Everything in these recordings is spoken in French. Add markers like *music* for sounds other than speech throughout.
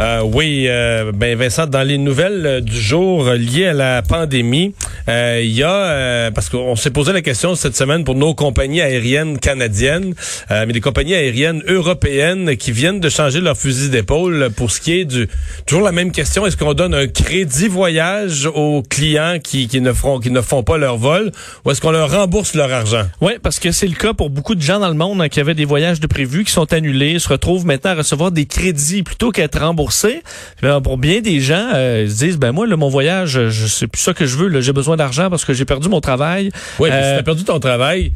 Euh, oui, euh, ben Vincent, dans les nouvelles euh, du jour liées à la pandémie, il y a parce qu'on s'est posé la question cette semaine pour nos compagnies aériennes canadiennes, mais des compagnies aériennes européennes qui viennent de changer leur fusil d'épaule pour ce qui est du toujours la même question est-ce qu'on donne un crédit voyage aux clients qui, qui ne feront qui ne font pas leur vol ou est-ce qu'on leur rembourse leur argent? Oui, parce que c'est le cas pour beaucoup de gens dans le monde hein, qui avaient des voyages de prévus qui sont annulés, se retrouvent maintenant à recevoir des crédits plutôt qu'à être remboursés. Ben, pour bien des gens, euh, ils se disent ben moi là, mon voyage, je sais plus ça que je veux, j'ai besoin d'argent parce que j'ai perdu mon travail. Oui, euh, si t'as perdu ton travail,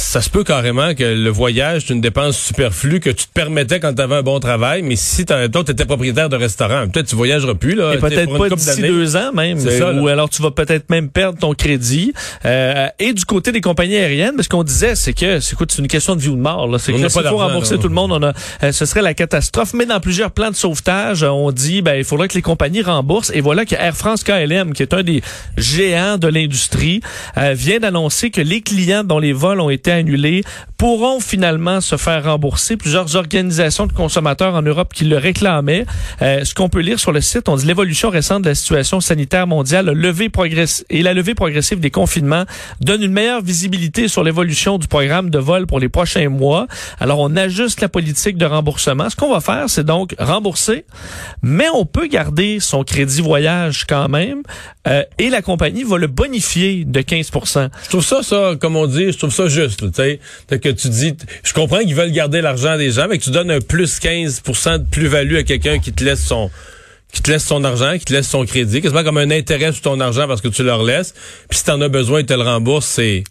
ça se peut carrément que le voyage c'est une dépense superflue que tu te permettais quand tu avais un bon travail, mais si toi tu étais propriétaire de restaurant, peut-être tu voyageras plus là. Et peut-être pas d'ici deux ans même, ça, ou alors tu vas peut-être même perdre ton crédit. Euh, et du côté des compagnies aériennes, ce qu'on disait, c'est que c'est une question de vie ou de mort. C'est que s'il faut rembourser tout le monde, on a, euh, ce serait la catastrophe. Mais dans plusieurs plans de sauvetage, on dit ben il faudrait que les compagnies remboursent. Et voilà que Air France KLM, qui est un des géants de l'industrie, euh, vient d'annoncer que les clients dont les vols ont été été annulés pourront finalement se faire rembourser. Plusieurs organisations de consommateurs en Europe qui le réclamaient. Euh, ce qu'on peut lire sur le site, on dit l'évolution récente de la situation sanitaire mondiale levé progress et la levée progressive des confinements donne une meilleure visibilité sur l'évolution du programme de vol pour les prochains mois. Alors on ajuste la politique de remboursement. Ce qu'on va faire, c'est donc rembourser, mais on peut garder son crédit voyage quand même euh, et la compagnie va le bonifier de 15% Je trouve ça, ça, comme on dit, je trouve ça juste tu sais. Tu dis, je comprends qu'ils veulent garder l'argent des gens, mais que tu donnes un plus 15% de plus-value à quelqu'un qui te laisse son qui te laisse son argent, qui te laisse son crédit, quasiment comme un intérêt sur ton argent parce que tu leur laisses. Puis si t'en as besoin, ils te le remboursent, c'est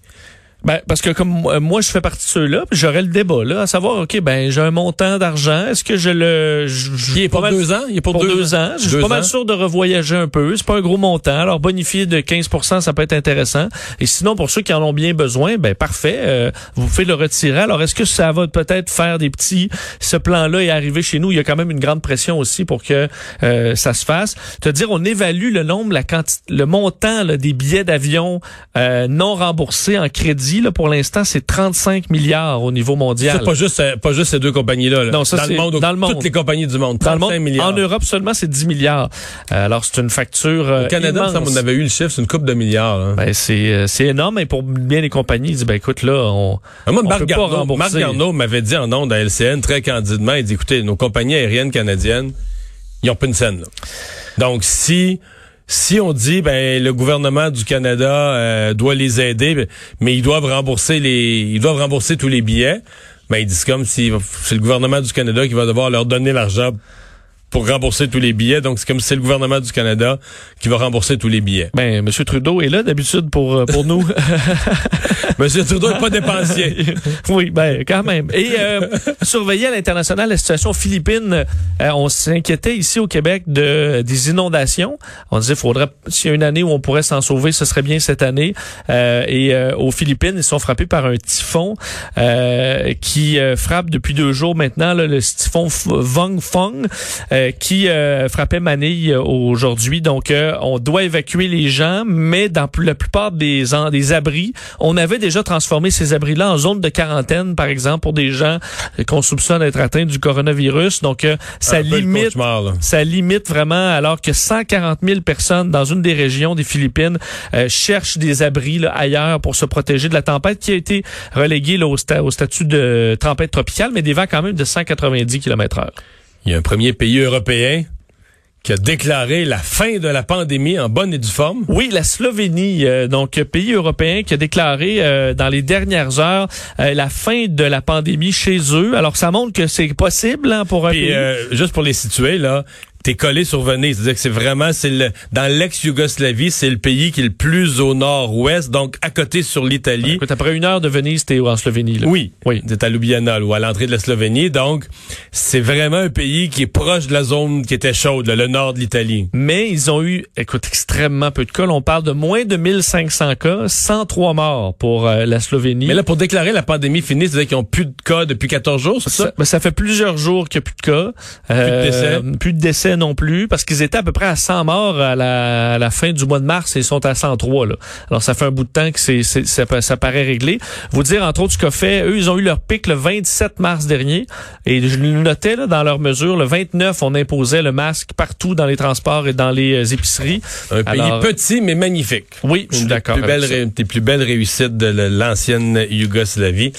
ben, parce que comme moi, je fais partie de ceux-là, j'aurais le débat là, à savoir, ok, ben j'ai un montant d'argent, est-ce que je le, je, il est pour deux ans, il est pour, deux, ans, je suis pas mal sûr de revoyager un peu, c'est pas un gros montant, alors bonifier de 15%, ça peut être intéressant. Et sinon, pour ceux qui en ont bien besoin, ben parfait, euh, vous faites le retirer. Alors est-ce que ça va peut-être faire des petits, ce plan-là est arrivé chez nous, il y a quand même une grande pression aussi pour que euh, ça se fasse. Te dire, on évalue le nombre, la quantité, le montant là, des billets d'avion euh, non remboursés en crédit pour l'instant, c'est 35 milliards au niveau mondial. C'est pas juste, euh, pas juste ces deux compagnies-là. Non, ça, dans, le monde, dans le monde. Toutes les compagnies du monde. 35 dans le monde, milliards. En Europe seulement, c'est 10 milliards. Euh, alors, c'est une facture euh, Au Canada, immense. on avait eu le chiffre, c'est une coupe de milliards. Hein. Ben, c'est, c'est énorme. Et pour bien les compagnies, ils disent, ben, écoute, là, on, ah, moi, Marc peut Garneau, pas rembourser. Marc Garneau m'avait dit en ondes à LCN très candidement, il dit, écoutez, nos compagnies aériennes canadiennes, ils ont pas une scène. Là. Donc, si si on dit ben le gouvernement du Canada euh, doit les aider, ben, mais ils doivent rembourser les ils doivent rembourser tous les billets, ben ils disent comme si c'est le gouvernement du Canada qui va devoir leur donner l'argent pour rembourser tous les billets. Donc, c'est comme si c'est le gouvernement du Canada qui va rembourser tous les billets. Ben, M. Trudeau est là d'habitude pour euh, pour nous. *laughs* M. Trudeau n'est pas dépensier. *laughs* oui, ben, quand même. Et euh, surveiller à l'international la situation philippine. Euh, on s'inquiétait ici au Québec de des inondations. On disait, faudrait s'il y a une année où on pourrait s'en sauver, ce serait bien cette année. Euh, et aux Philippines, ils sont frappés par un typhon qui frappe depuis deux jours maintenant, là, le typhon Vong Fong. Euh, qui euh, frappait Manille euh, aujourd'hui. Donc, on doit évacuer les gens, mais dans la plupart des, des abris, on avait déjà transformé ces abris-là en zone de quarantaine, par exemple, pour des gens qu'on soupçonne être atteints du coronavirus. Donc, ça limite, ça limite vraiment, alors que 140 000 personnes dans une des régions des Philippines cherchent des abris là, ailleurs pour se protéger de la tempête qui a été reléguée au, au statut de tempête tropicale, mais des vents quand même de 190 km heure. Il y a un premier pays européen qui a déclaré la fin de la pandémie en bonne et due forme. Oui, la Slovénie, euh, donc pays européen qui a déclaré euh, dans les dernières heures euh, la fin de la pandémie chez eux. Alors ça montre que c'est possible hein, pour un pays. juste pour les situer là, t'es collé sur Venise. C'est-à-dire que c'est vraiment, c'est le, dans l'ex-Yougoslavie, c'est le pays qui est le plus au nord-ouest, donc à côté sur l'Italie. Écoute, après une heure de Venise, t'es en Slovénie, là. Oui. Oui. T'es à Ljubljana, ou à l'entrée de la Slovénie. Donc, c'est vraiment un pays qui est proche de la zone qui était chaude, le nord de l'Italie. Mais ils ont eu, écoute, extrêmement peu de cas. On parle de moins de 1500 cas, 103 morts pour euh, la Slovénie. Mais là, pour déclarer la pandémie finie, c'est-à-dire qu'ils ont plus de cas depuis 14 jours, c'est ça? Ça, ben, ça fait plusieurs jours qu'il n'y a plus de cas. plus de décès. Euh, plus de décès non plus, parce qu'ils étaient à peu près à 100 morts à la, à la fin du mois de mars et ils sont à 103. Là. Alors, ça fait un bout de temps que c'est, ça, ça, paraît réglé. Vous dire, entre autres, ce qu'a fait, eux, ils ont eu leur pic le 27 mars dernier. Et je le notais là, dans leurs mesures, le 29, on imposait le masque partout dans les transports et dans les euh, épiceries. Un pays petit, mais magnifique. Oui, je suis d'accord. Une des plus belles réussites de l'ancienne Yougoslavie.